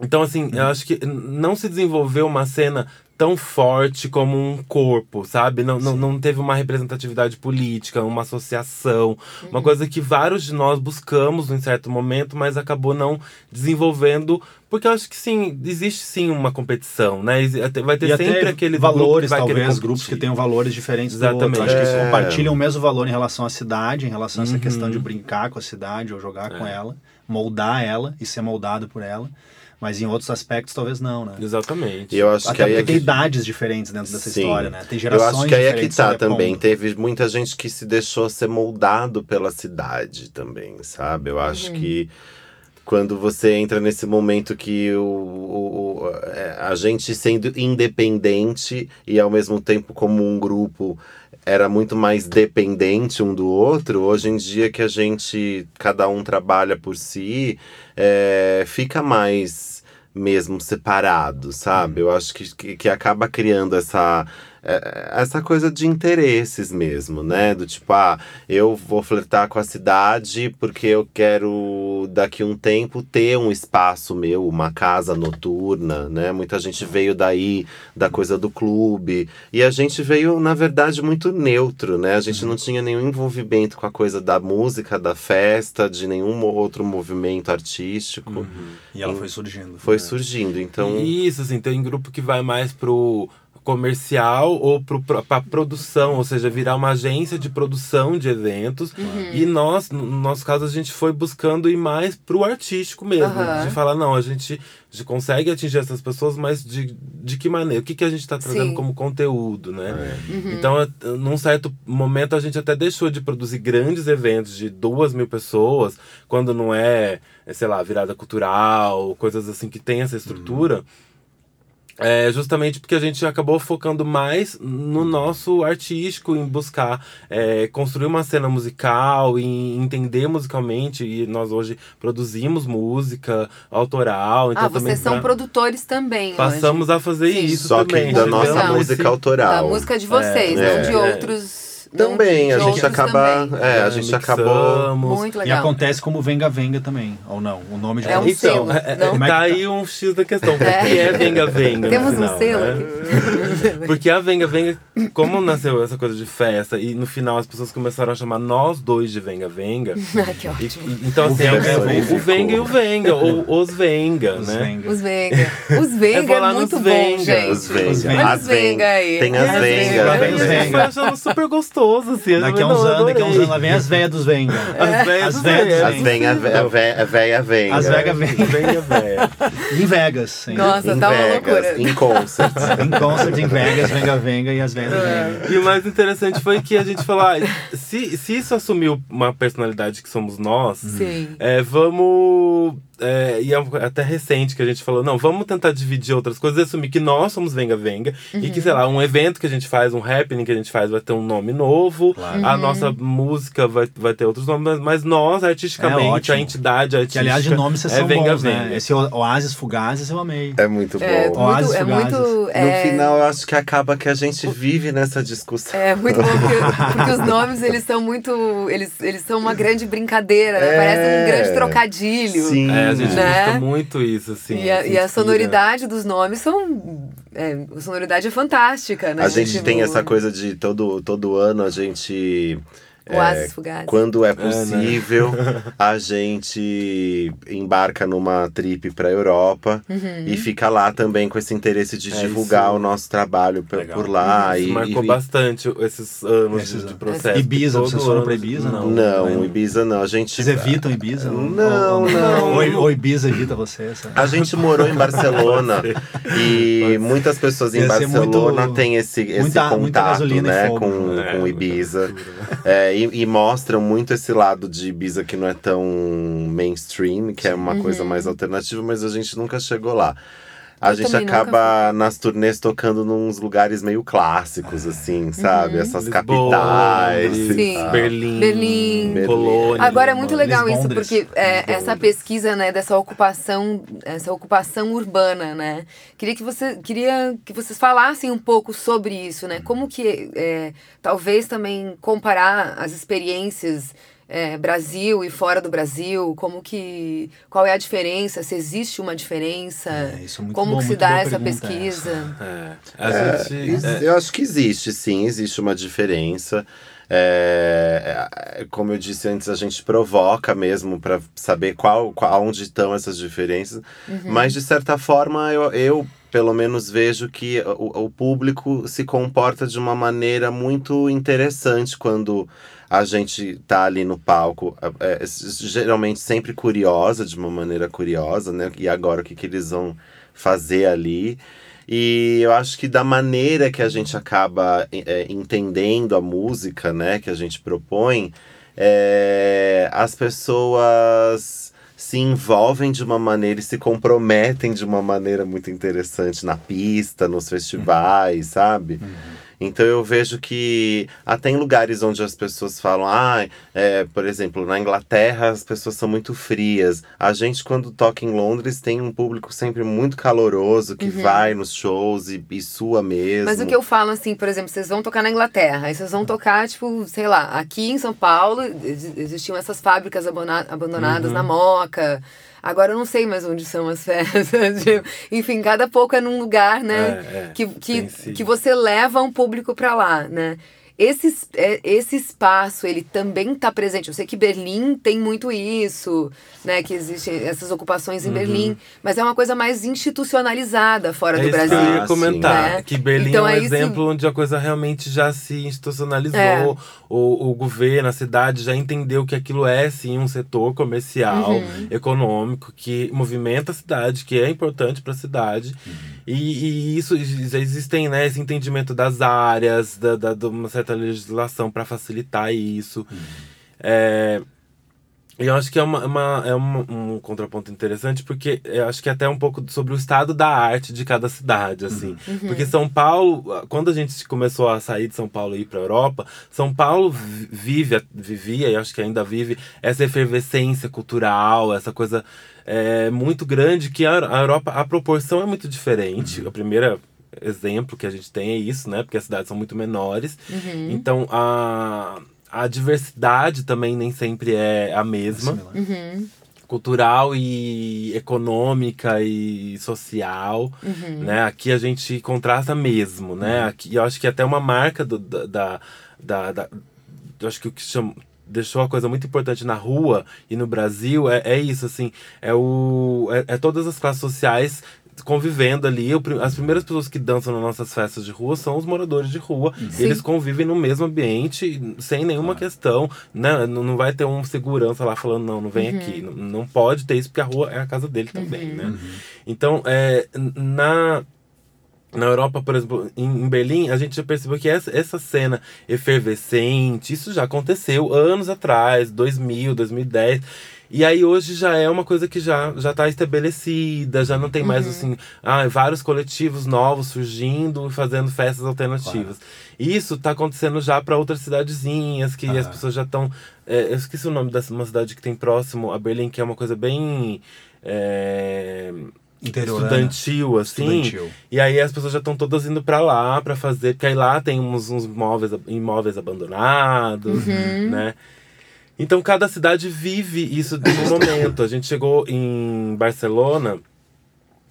então, assim, eu acho que não se desenvolveu uma cena tão forte como um corpo, sabe? Não, não, não teve uma representatividade política, uma associação, uhum. uma coisa que vários de nós buscamos em certo momento, mas acabou não desenvolvendo, porque eu acho que sim, existe sim uma competição, né? Vai ter e sempre aquele valores, talvez, grupos que tenham valores diferentes Exatamente. do outro. Acho é. que eles compartilham o mesmo valor em relação à cidade, em relação a essa uhum. questão de brincar com a cidade ou jogar é. com ela, moldar ela e ser moldado por ela. Mas em outros aspectos talvez não, né? Exatamente. E eu acho Até que aí é é tem idades diferentes dentro dessa Sim. história, né? Tem gerações Eu acho que aí é que tá também. Teve muita gente que se deixou ser moldado pela cidade também, sabe? Eu acho uhum. que quando você entra nesse momento que o, o, o, é, a gente sendo independente e ao mesmo tempo como um grupo era muito mais dependente um do outro, hoje em dia que a gente, cada um trabalha por si, é, fica mais mesmo separado, sabe? Uhum. Eu acho que, que, que acaba criando essa essa coisa de interesses mesmo, né? Do tipo, ah, eu vou flertar com a cidade porque eu quero daqui um tempo ter um espaço meu, uma casa noturna, né? Muita gente veio daí da coisa do clube e a gente veio na verdade muito neutro, né? A gente não tinha nenhum envolvimento com a coisa da música, da festa, de nenhum outro movimento artístico. Uhum. E ela foi surgindo. Foi né? surgindo, então. Isso, assim, tem um grupo que vai mais pro comercial ou para produção, ou seja, virar uma agência de produção de eventos. Uhum. E nós, no nosso caso, a gente foi buscando ir mais pro artístico mesmo. Uhum. De falar, não, a gente, a gente consegue atingir essas pessoas, mas de, de que maneira? O que, que a gente está trazendo Sim. como conteúdo, né? É. Uhum. Então, num certo momento, a gente até deixou de produzir grandes eventos de duas mil pessoas, quando não é, sei lá, virada cultural, coisas assim que tem essa estrutura. Uhum. É justamente porque a gente acabou focando mais no nosso artístico, em buscar é, construir uma cena musical, em entender musicalmente. E nós hoje produzimos música autoral. Então ah, vocês são produtores também. Passamos hoje. a fazer Sim. isso Só também. que da nossa música autoral. Da música de vocês, é, não é, de outros também, a gente acaba. Também. É, a gente acabou. Muito legal. E acontece como Venga Venga também, ou não? O nome já é um então, selo. É, não? Tá aí um X da questão. O é. que é Venga Venga? Temos final, um selo né? Porque a Venga Venga, como nasceu essa coisa de festa, e no final as pessoas começaram a chamar nós dois de Venga Venga. ah, que ótimo. E, então, assim, é o, Venga, o Venga e o Venga, ou os Venga, os né? Venga. Os Venga. Os Venga é, muito bom, gente. Os Venga. As Venga aí. Tem as Venga. Eu achando super gostoso, assim. Daqui a uns anos, daqui a uns anos, lá vem as velhas dos Venga. As velhas dos Venga. As venha, a véia Venga. As Vega Venga. Venga Venga. Em Vegas. Sim. Nossa, tá uma loucura. Em concert. em concert, em Vegas, Venga Venga e as velhas do Venga. E o mais interessante foi que a gente falou, ah, se, se isso assumiu uma personalidade que somos nós, Sim. É, vamos é, e é até recente que a gente falou, não, vamos tentar dividir outras coisas e assumir que nós somos Venga Venga. Uhum. E que, sei lá, um evento que a gente faz, um happening que a gente faz vai ter um nome novo. Claro. A uhum. nossa música vai, vai ter outros nomes, mas nós, artisticamente, é a entidade artística. Que, aliás, de nome vocês é são Venga bons, Venga. Né? Esse Oasis Fugazes eu amei. É muito é, bom. É Fugazes. Muito, é... No final, eu acho que acaba que a gente vive nessa discussão. É muito bom, porque, porque os nomes, eles são muito... Eles, eles são uma grande brincadeira, né? Parece um grande trocadilho. Sim. É, a gente né? muito isso, assim. E a, e a sonoridade dos nomes são. É, a sonoridade é fantástica, né? A gente tipo... tem essa coisa de todo, todo ano a gente Oásis é, Quando é possível, é, né? a gente embarca numa trip pra Europa uhum. e fica lá também com esse interesse de é, divulgar isso. o nosso trabalho Legal. por lá. Uhum. E, marcou e, bastante esses anos esses, de processo. Ibiza, vocês foram pra Ibiza? Não, não, não Ibiza não. A gente... Vocês evitam Ibiza? Não, ou, não. Ou, ou Ibiza evita vocês? A gente morou em Barcelona e muitas pessoas em Barcelona muito, têm esse, esse muita, contato muita né, com, né? com Ibiza. É, e, e, mostram muito esse lado de Ibiza que não é tão mainstream, que é uma uhum. coisa mais alternativa, mas a gente nunca chegou lá. A eu gente acaba nas turnês tocando nos lugares meio clássicos, assim, sabe? Uhum. Essas Lisboa, capitais. Sim. Berlim, Berlim, Berlim, Polônia. Agora é muito legal Lisbondres. isso, porque é, essa pesquisa, né, dessa ocupação, essa ocupação urbana, né? Queria que, você, queria que vocês falassem um pouco sobre isso, né? Como que, é, talvez também comparar as experiências é, Brasil e fora do Brasil, como que qual é a diferença, se existe uma diferença, é, é como bom, que se dá essa pesquisa? É, gente, é, eu acho que existe, sim, existe uma diferença. É, é, como eu disse antes, a gente provoca mesmo para saber qual, qual, onde estão essas diferenças. Uhum. Mas, de certa forma, eu, eu pelo menos vejo que o, o público se comporta de uma maneira muito interessante quando a gente tá ali no palco, é, é, geralmente sempre curiosa, de uma maneira curiosa, né? E agora o que, que eles vão fazer ali. E eu acho que da maneira que a gente acaba é, entendendo a música, né, que a gente propõe, é, as pessoas se envolvem de uma maneira e se comprometem de uma maneira muito interessante na pista, nos festivais, sabe? Uhum. Então eu vejo que até em lugares onde as pessoas falam, ah, é, por exemplo, na Inglaterra as pessoas são muito frias. A gente, quando toca em Londres, tem um público sempre muito caloroso que uhum. vai nos shows e, e sua mesmo. Mas o que eu falo, assim, por exemplo, vocês vão tocar na Inglaterra, aí vocês vão tocar, tipo, sei lá, aqui em São Paulo existiam essas fábricas abandonadas uhum. na Moca. Agora eu não sei mais onde são as festas. Tipo, enfim, cada pouco é num lugar, né? É, é, que, que, que você leva um público para lá, né? Esse, é, esse espaço, ele também está presente. Eu sei que Berlim tem muito isso, né? Que existem essas ocupações em uhum. Berlim, mas é uma coisa mais institucionalizada fora é do Brasil. Que eu ia comentar, né? que Berlim então, é um é exemplo isso... onde a coisa realmente já se institucionalizou. É. O, o governo, a cidade já entendeu que aquilo é sim um setor comercial, uhum. econômico, que movimenta a cidade, que é importante para a cidade. Uhum. E, e, isso já existem, né? Esse entendimento das áreas, da, da, de uma certa legislação para facilitar isso. Uhum. É, eu acho que é, uma, uma é uma, um contraponto interessante, porque eu acho que é até um pouco sobre o estado da arte de cada cidade, assim. Uhum. uhum. Porque São Paulo, quando a gente começou a sair de São Paulo e ir para a Europa, São Paulo vive, vivia, e acho que ainda vive, essa efervescência cultural, essa coisa é, muito grande, que a, a Europa, a proporção é muito diferente. Uhum. A primeira exemplo que a gente tem é isso, né? Porque as cidades são muito menores. Uhum. Então, a a diversidade também nem sempre é a mesma. Uhum. Cultural e econômica e social, uhum. né? Aqui a gente contrasta mesmo, né? Uhum. Aqui eu acho que até uma marca do, da, da, da, da eu acho que o que chama, deixou a coisa muito importante na rua e no Brasil é, é isso, assim, é, o, é, é todas as classes sociais convivendo ali. As primeiras pessoas que dançam nas nossas festas de rua são os moradores de rua. Sim. Eles convivem no mesmo ambiente, sem nenhuma questão. Né? Não vai ter um segurança lá falando, não, não vem uhum. aqui. Não, não, pode ter isso, porque a rua é a casa dele também, uhum. né? Uhum. Então, é, na na Europa, por exemplo, em, Berlim, a gente já percebeu que essa, essa cena efervescente, isso já aconteceu anos atrás, 2000, 2010. E aí hoje já é uma coisa que já já está estabelecida, já não tem mais uhum. assim, ah, vários coletivos novos surgindo, fazendo festas alternativas. Claro. Isso está acontecendo já para outras cidadezinhas, que ah. as pessoas já estão. É, eu esqueci o nome dessa uma cidade que tem próximo a Berlim, que é uma coisa bem. É, estudantil, assim. Estudantil. E aí as pessoas já estão todas indo para lá para fazer, porque aí lá tem uns, uns móveis, imóveis abandonados, uhum. né? Então cada cidade vive isso no momento. A gente chegou em Barcelona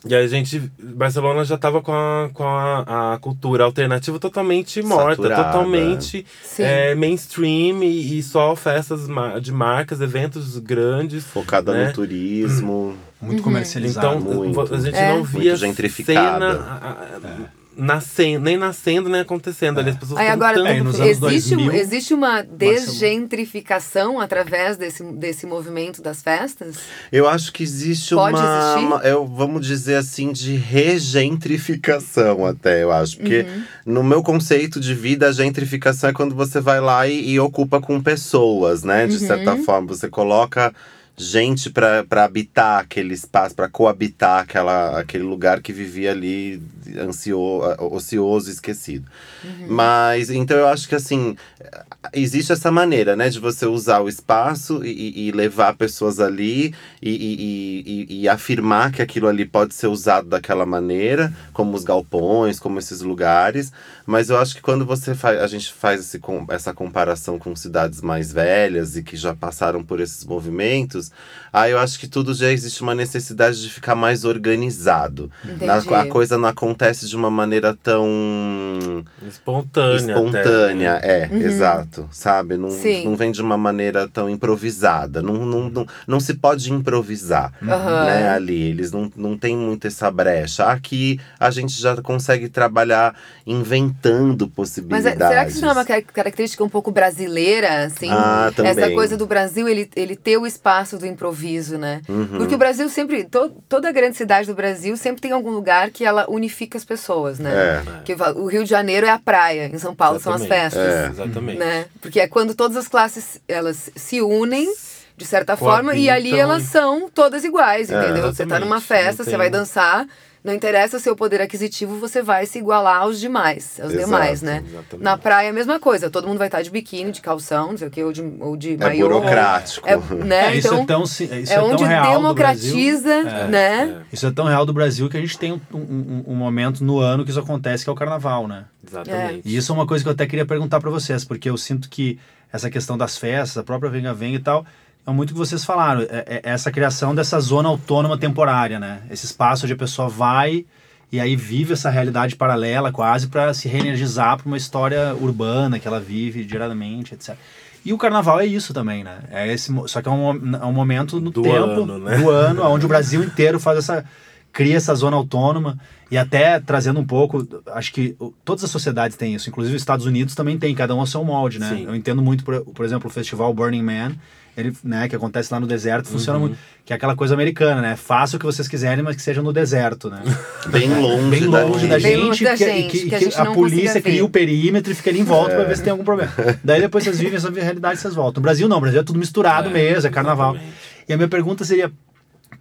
e a gente. Barcelona já estava com, a, com a, a, cultura alternativa totalmente morta, Saturada. totalmente é, mainstream e, e, só festas de marcas, eventos grandes. Focada né? no turismo. Muito uhum. comercializado. Então, muito. a gente é. não via muito gentrificada. cena. É nascendo, nem nascendo, nem acontecendo. É. Ali, as pessoas Aí agora, tanto... existe, 2000, existe uma desgentrificação através desse, desse movimento das festas? Eu acho que existe Pode uma, existir? uma eu, vamos dizer assim, de regentrificação até, eu acho. Porque uhum. no meu conceito de vida, a gentrificação é quando você vai lá e, e ocupa com pessoas, né? De uhum. certa forma, você coloca gente para habitar aquele espaço, para coabitar aquela, aquele lugar que vivia ali ansio, ocioso, esquecido. Uhum. Mas então eu acho que assim existe essa maneira, né, de você usar o espaço e, e levar pessoas ali e, e, e, afirmar que aquilo ali pode ser usado daquela maneira, como os galpões, como esses lugares. Mas eu acho que quando você faz, a gente faz esse, essa comparação com cidades mais velhas e que já passaram por esses movimentos, aí eu acho que tudo já existe uma necessidade de ficar mais organizado. Na, a coisa não acontece de uma maneira tão espontânea. Espontânea, até. é, uhum. exato. Sabe? Não, não vem de uma maneira tão improvisada. Não, não, não, não se pode improvisar uhum. né, ali. Eles não, não têm muito essa brecha. Aqui a gente já consegue trabalhar inventando possibilidades. Mas será que isso não é uma característica um pouco brasileira, assim? Ah, também. Essa coisa do Brasil, ele, ele ter o espaço do improviso, né? Uhum. Porque o Brasil sempre, to, toda grande cidade do Brasil sempre tem algum lugar que ela unifica as pessoas, né? É. Que o Rio de Janeiro é a praia, em São Paulo Exatamente. são as festas. É. Exatamente. Né? Porque é quando todas as classes elas se unem de certa forma, e ali elas são todas iguais, é, entendeu? Você tá numa festa, você vai dançar, não interessa o seu poder aquisitivo, você vai se igualar aos demais, aos Exato, demais, né? Exatamente. Na praia, a mesma coisa. Todo mundo vai estar de biquíni, de calção, não sei o que, ou de, ou de é maiô. burocrático. É, né? É, isso então, é tão, isso é, é onde tão democratiza, é, né? Isso é tão real do Brasil que a gente tem um, um, um, momento no ano que isso acontece, que é o carnaval, né? Exatamente. E isso é uma coisa que eu até queria perguntar para vocês, porque eu sinto que essa questão das festas, a própria Venga Venga e tal é muito o que vocês falaram, é, é, essa criação dessa zona autônoma temporária, né? Esse espaço onde a pessoa vai e aí vive essa realidade paralela quase para se reenergizar para uma história urbana que ela vive diariamente, etc. E o carnaval é isso também, né? É esse, só que é um, é um momento no do tempo ano, né? do ano, onde o Brasil inteiro faz essa cria essa zona autônoma e até trazendo um pouco, acho que todas as sociedades têm isso, inclusive os Estados Unidos também tem, cada um a seu molde, né? Sim. Eu entendo muito, por, por exemplo, o festival Burning Man, ele, né, que acontece lá no deserto, funciona uhum. muito. Que é aquela coisa americana, né? Faça o que vocês quiserem, mas que seja no deserto, né? Bem longe, Bem longe da, gente. Bem longe da que, gente, que, que, que a, a polícia cria o perímetro e fica ali em volta é. para ver se tem algum problema. Daí depois vocês vivem essa realidade e vocês voltam. No Brasil não, no Brasil é tudo misturado é, mesmo, é carnaval. Exatamente. E a minha pergunta seria,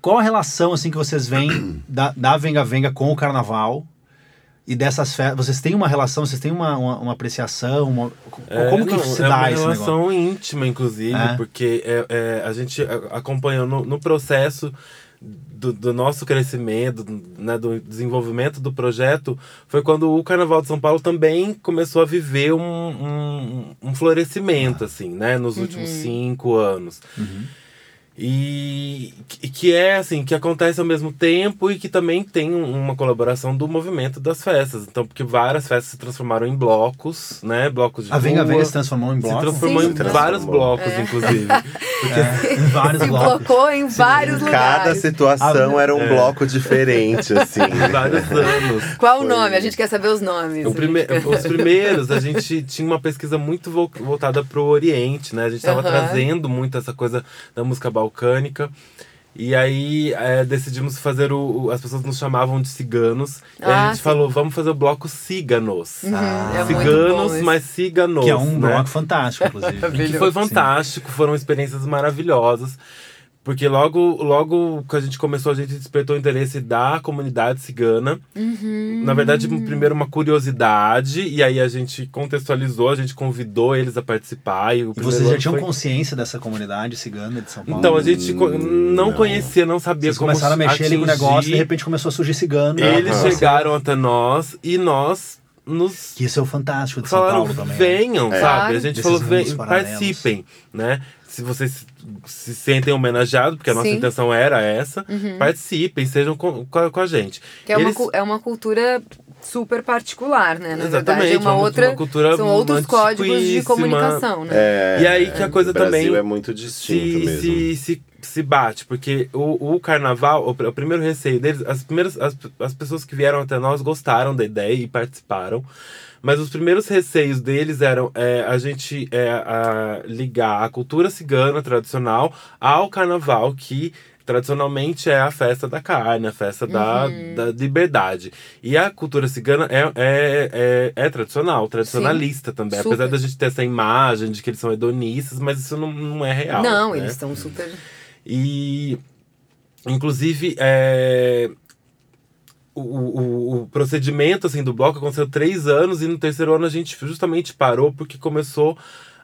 qual a relação assim que vocês veem da, da Venga Venga com o carnaval? E dessas festas, vocês têm uma relação, vocês têm uma, uma, uma apreciação, uma, é, como que não, se dá esse negócio? É uma relação íntima, inclusive, é? porque é, é, a gente acompanhou no, no processo do, do, nosso crescimento, né, do desenvolvimento do projeto, foi quando o Carnaval de São Paulo também começou a viver um, um, um florescimento, ah. assim, né, nos uhum. últimos cinco anos. Uhum. E que é assim, que acontece ao mesmo tempo e que também tem uma colaboração do movimento das festas. Então, porque várias festas se transformaram em blocos, né? Blocos de A Venga Venga se transformou em blocos? Se transformou Sim, em transformou. vários blocos, é. inclusive. Porque é. em vários se blocos. blocou em vários lugares. Cada situação era um é. bloco diferente, assim. vários anos. Qual Foi. o nome? A gente quer saber os nomes. O prime Os primeiros, a gente tinha uma pesquisa muito voltada para o Oriente, né? A gente estava trazendo muito essa coisa da música balcânica balcânica. E aí é, decidimos fazer o, As pessoas nos chamavam de ciganos. Ah, e a gente sim. falou, vamos fazer o bloco Ciganos. Uhum, é ciganos, mas ciganos. Que é um né? bloco fantástico, inclusive. que foi fantástico, sim. foram experiências maravilhosas. Porque logo, logo que a gente começou, a gente despertou o interesse da comunidade cigana. Uhum. Na verdade, primeiro uma curiosidade, e aí a gente contextualizou, a gente convidou eles a participar. E, e vocês já tinham foi... consciência dessa comunidade cigana de São Paulo? Então, a gente hum, não, não, conhecia, não sabia vocês como começaram a mexer ali com o negócio e de repente começou a surgir cigano. Eles uhum. chegaram até nós e nós nos. Que isso é o fantástico de São Paulo também. Né? Venham, é. sabe? A gente Desses falou, vem, participem, né? Se vocês se sentem homenageados, porque a nossa Sim. intenção era essa, uhum. participem, sejam com, com, a, gente. Que é, Eles... uma, é uma cultura super particular, né? Na Exatamente, verdade, é uma, uma outra, uma cultura são outros códigos de comunicação, né? É, e aí que a coisa o também Brasil é muito distinto se, mesmo. Se, se, se bate, porque o, o carnaval, o, o primeiro receio deles, as primeiras as, as pessoas que vieram até nós gostaram da ideia e participaram. Mas os primeiros receios deles eram é, a gente é, a ligar a cultura cigana tradicional ao carnaval, que tradicionalmente é a festa da carne, a festa da, uhum. da liberdade. E a cultura cigana é, é, é, é tradicional, tradicionalista Sim, também. Super. Apesar da gente ter essa imagem de que eles são hedonistas, mas isso não, não é real. Não, né? eles estão super. E, inclusive, é, o, o, o, procedimento assim, do bloco aconteceu três anos e no terceiro ano a gente justamente parou porque começou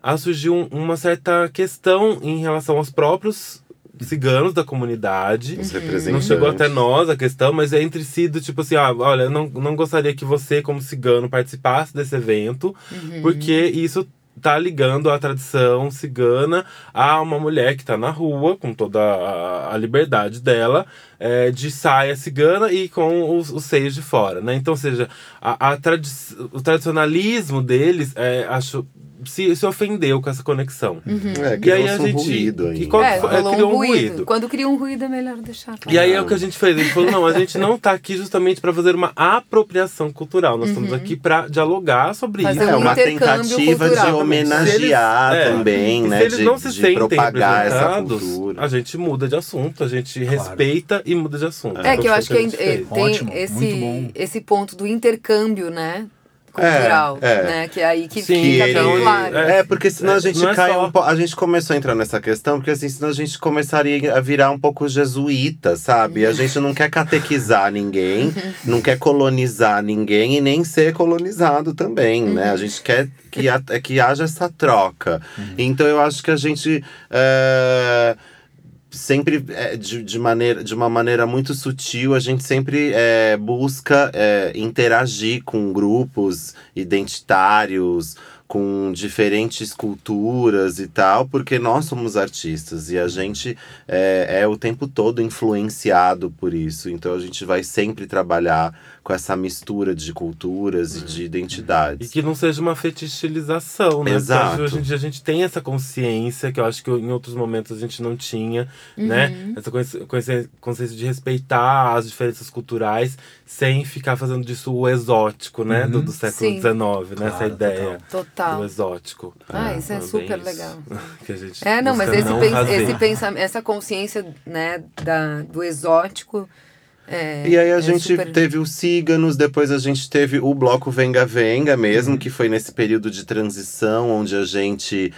a surgir um, uma certa questão em relação aos próprios ciganos da comunidade. Os representantes. Não chegou até nós a questão, mas é entre si do tipo assim, ah, olha, não, não gostaria que você, como cigano, participasse desse evento, uhum. porque isso tá ligando a tradição cigana a uma mulher que tá na rua, com toda a, a liberdade dela, é, de saia cigana e com os, os, seios de fora, né? Então, ou seja, a, a tradi o tradicionalismo deles, é, acho se, se ofendeu com essa conexão. Uhum. É, e aí a gente. Um ruído. Que, é, é, criou um ruído. ruído. Quando cria um ruído é melhor deixar. E aí é o que a gente fez. A gente falou: não, a gente não está aqui justamente para fazer uma apropriação cultural. Nós uhum. estamos aqui para dialogar sobre fazer isso. Um é uma tentativa cultural. de homenagear eles, é, também, né? Se eles de, não se sentem propagar essa cultura. A gente muda de assunto, a gente claro. respeita e muda de assunto. É, que eu acho que, que tem Ótimo, esse, esse ponto do intercâmbio, né? Cultural, é, é. né? Que é aí que Sim, fica bem ele, claro. É, porque senão a é, gente é cai só... um A gente começou a entrar nessa questão, porque assim, senão a gente começaria a virar um pouco jesuíta, sabe? A gente não quer catequizar ninguém, não quer colonizar ninguém e nem ser colonizado também, né? A gente quer que, a, que haja essa troca. Uhum. Então eu acho que a gente. Uh, sempre é, de, de, maneira, de uma maneira muito sutil, a gente sempre é, busca é, interagir com grupos identitários, com diferentes culturas e tal, porque nós somos artistas e a gente é, é o tempo todo influenciado por isso. Então a gente vai sempre trabalhar com essa mistura de culturas e de identidades. E que não seja uma fetichização, né? Exato. Porque hoje em dia a gente tem essa consciência, que eu acho que em outros momentos a gente não tinha, né? uhum. né? Essa consciência, consciência de respeitar as diferenças culturais sem ficar fazendo disso o exótico, né? Uhum. Do, do, século XIX, né? Claro, essa ideia total. do exótico. Ah, é, isso é super legal. que a gente é, não, mas esse, não pens esse pensamento, essa consciência, né, da, do exótico é, e aí a é gente super... teve o Ciganos, depois a gente teve o bloco Venga Venga mesmo, uhum. que foi nesse período de transição, onde a gente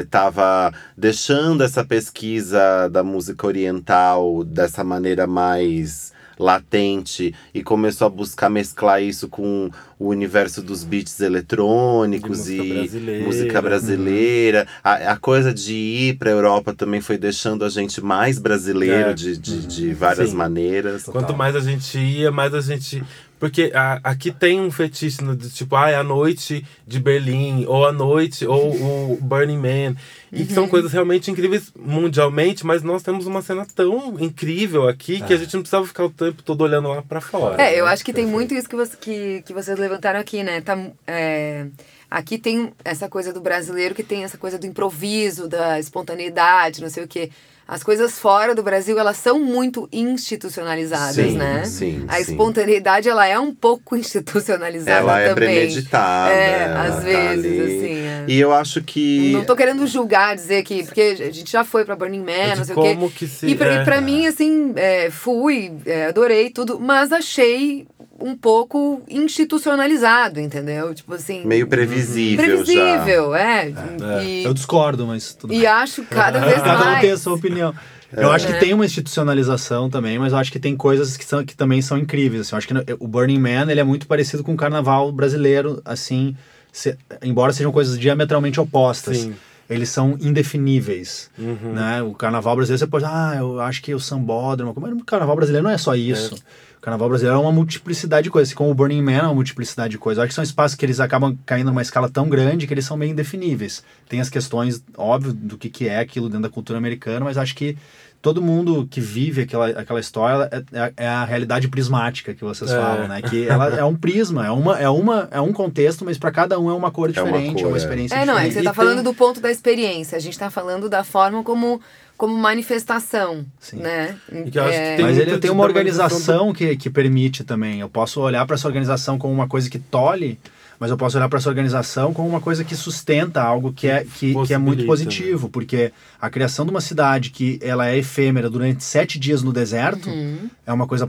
estava é, deixando essa pesquisa da música oriental dessa maneira mais latente e começou a buscar mesclar isso com o universo dos beats eletrônicos e brasileira. música brasileira. A, a, coisa de ir para a Europa também foi deixando a gente mais brasileiro é. de, de, de, várias Sim. maneiras. Quanto mais a gente ia, mais a gente porque a, aqui tem um fetiche no, de tipo, ah, é a noite de Berlim, ou a noite, ou o Burning Man. E uhum. são coisas realmente incríveis mundialmente, mas nós temos uma cena tão incrível aqui que a é. gente não precisava ficar o tempo todo olhando lá para fora. É, eu acho que tem muito isso que, você, que, que vocês levantaram aqui, né? Tá, é, aqui tem essa coisa do brasileiro que tem essa coisa do improviso, da espontaneidade, não sei o quê as coisas fora do Brasil elas são muito institucionalizadas, sim, né? Sim, a espontaneidade ela é um pouco institucionalizada ela é também. premeditada. É, às tá vezes, assim. É. E eu acho que não tô querendo julgar, dizer que porque a gente já foi para Burning Man, é não sei como o quê. Que se, e para é. mim assim, é, fui, é, adorei tudo, mas achei um pouco institucionalizado, entendeu? Tipo assim. Meio previsível. Previsível, já. É. é. E, eu discordo, mas. Tudo e acho cada vez cada mais. Cada um tem a sua opinião. É. Eu acho que tem uma institucionalização também, mas eu acho que tem coisas que, são, que também são incríveis. Assim. Eu acho que o Burning Man ele é muito parecido com o carnaval brasileiro, assim, se, embora sejam coisas diametralmente opostas. Sim eles são indefiníveis, uhum. né? O carnaval brasileiro você pode, ah, eu acho que o sambódromo, mas o carnaval brasileiro não é só isso. É. O carnaval brasileiro é uma multiplicidade de coisas, assim como o Burning Man é uma multiplicidade de coisas. Eu acho que são espaços que eles acabam caindo numa escala tão grande que eles são meio indefiníveis. Tem as questões, óbvio, do que, que é aquilo dentro da cultura americana, mas acho que todo mundo que vive aquela, aquela história é, é, é a realidade prismática que vocês é. falam, né? Que ela é um prisma, é, uma, é, uma, é um contexto, mas para cada um é uma cor diferente, é uma, cor, é uma experiência é. diferente. É, não, é que você está falando do ponto da experiência, a gente está falando da forma como como manifestação, Sim. né? É... Mas ele tem uma organização do... que, que permite também. Eu posso olhar para essa organização como uma coisa que tolhe, mas eu posso olhar para essa organização como uma coisa que sustenta algo que é, que, que é muito positivo, né? porque a criação de uma cidade que ela é efêmera durante sete dias no deserto uhum. é uma coisa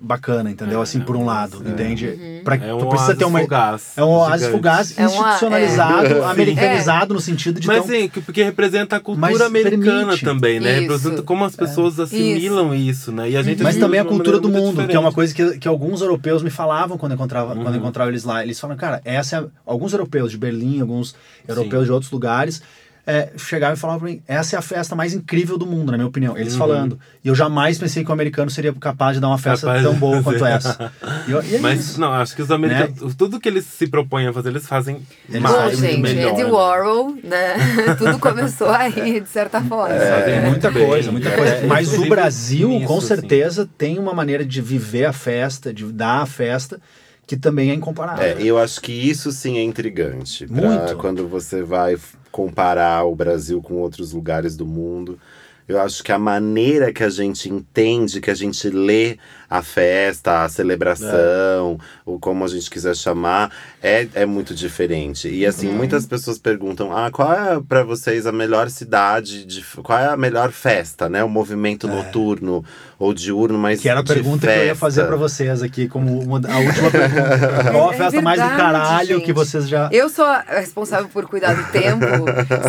bacana, entendeu? É, assim, por um lado, é. entende? Uhum. Pra, é um tu precisa ter uma fugaz, é um oásis fugaz é institucionalizado, é. americanizado no sentido de Mas sim, porque representa a cultura americana permite. também, né? Isso. Representa como as pessoas assimilam isso. isso. né? E a gente Mas também a cultura do mundo, diferente. que é uma coisa que, que alguns europeus me falavam quando encontrava, uhum. quando encontrava eles lá. Eles falam, cara, essa é, alguns europeus de Berlim, alguns europeus Sim. de outros lugares, é, chegavam e falavam pra mim: essa é a festa mais incrível do mundo, na minha opinião. Eles uhum. falando. E eu jamais pensei que o americano seria capaz de dar uma festa capaz tão boa quanto essa. E eu, e é Mas isso. não, acho que os americanos, né? tudo que eles se propõem a fazer, eles fazem eles mais. Bom, gente, melhor, Andy Warhol, né? tudo começou aí, de certa forma. É, muita bem. coisa, muita é, coisa. Mas o Brasil, com certeza, assim. tem uma maneira de viver a festa, de dar a festa que também é incomparável. É, eu acho que isso sim é intrigante. Muito. Quando você vai comparar o Brasil com outros lugares do mundo. Eu acho que a maneira que a gente entende, que a gente lê a festa, a celebração, é. ou como a gente quiser chamar, é, é muito diferente. E assim, uhum. muitas pessoas perguntam: ah, qual é para vocês a melhor cidade, de, qual é a melhor festa, né? O movimento é. noturno ou diurno, mas. Que era a pergunta festa. que eu ia fazer para vocês aqui, como uma, a última pergunta. qual a é festa verdade, mais do caralho gente. que vocês já. Eu sou a responsável por cuidar do tempo,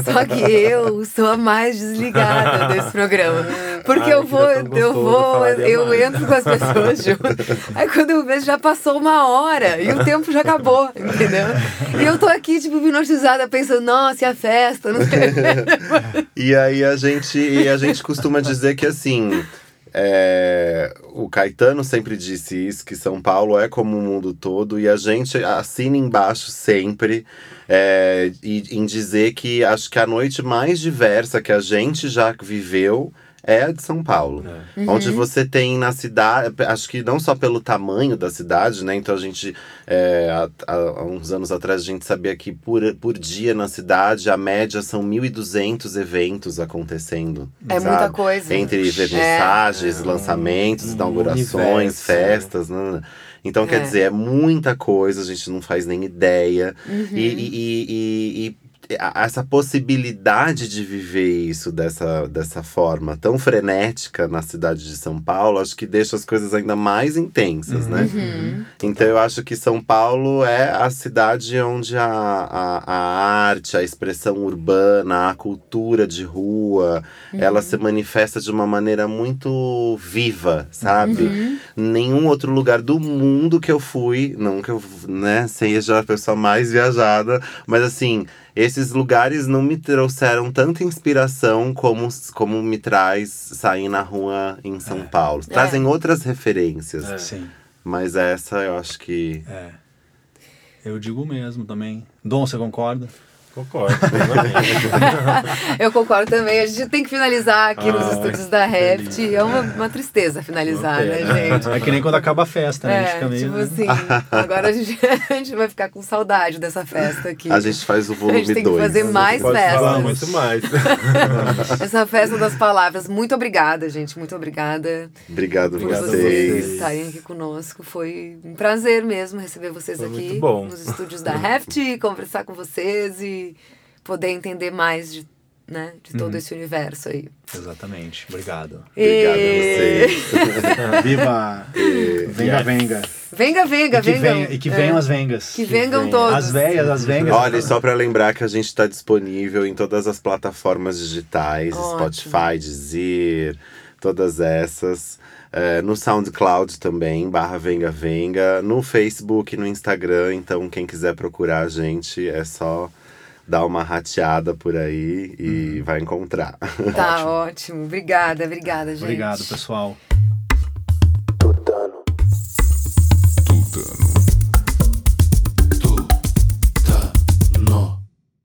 só que eu sou a mais desligada desse programa. Porque Ai, eu vou, eu vou, eu entro com as pessoas junto. Aí quando eu vejo, já passou uma hora e o tempo já acabou, entendeu? E eu tô aqui, tipo, hipnotizada, pensando, nossa, e a festa? Não sei. e aí a gente, a gente costuma dizer que assim é, o Caetano sempre disse isso, que São Paulo é como o mundo todo, e a gente assina embaixo sempre é, e, em dizer que acho que a noite mais diversa que a gente já viveu é a de São Paulo. É. Uhum. Onde você tem na cidade, acho que não só pelo tamanho da cidade, né? Então a gente, é, há, há, uns anos atrás, a gente sabia que por, por dia na cidade, a média são 1.200 eventos acontecendo. É sabe? muita coisa. Entre vernissagens, é. lançamentos, inaugurações, festas, né, né? Então, quer é. dizer, é muita coisa, a gente não faz nem ideia. Uhum. E, e, e, e, essa possibilidade de viver isso dessa, dessa forma tão frenética na cidade de São Paulo, acho que deixa as coisas ainda mais intensas, né? uhum. né? Então eu acho que São Paulo é a cidade onde a, a, a arte, a expressão urbana, a cultura de rua, uhum. ela se manifesta de uma maneira muito viva, sabe? Uhum. Nenhum outro lugar do mundo que eu fui, não que eu, né, seja a pessoa mais viajada, mas assim esses lugares não me trouxeram tanta inspiração como, como me traz sair na rua em São é. Paulo. Trazem é. outras referências. É. Sim. Mas essa eu acho que. É. Eu digo mesmo também. Dom, você concorda? Concordo. eu concordo também. A gente tem que finalizar aqui nos estúdios da Reft. É uma, uma tristeza finalizar, né, gente? É que nem quando acaba a festa, né? É, a gente fica meio... tipo assim, agora a gente, a gente vai ficar com saudade dessa festa aqui. A gente faz o volume 2. A gente tem dois. que fazer mais festas. Falar muito mais. Essa festa das palavras. Muito obrigada, gente. Muito obrigada. Obrigado por vocês. vocês estarem aqui conosco. Foi um prazer mesmo receber vocês Foi aqui nos estúdios da Reft, conversar com vocês e poder entender mais de, né, de todo uhum. esse universo aí. Exatamente. Obrigado. E... Obrigado a vocês. Viva! E... Venga, yes. venga. Venga, venga, e que venga. Venha, e que venham é. as vengas. Que, venha. todos. As velhas, as vengas. Olha, só para lembrar que a gente está disponível em todas as plataformas digitais, Ótimo. Spotify, Deezer, todas essas. É, no SoundCloud também, barra Venga Venga. No Facebook, no Instagram. Então, quem quiser procurar a gente, é só dá uma rateada por aí e uhum. vai encontrar. Tá ótimo. ótimo. Obrigada, obrigada, gente. Obrigado, pessoal. Tutano. Tutano.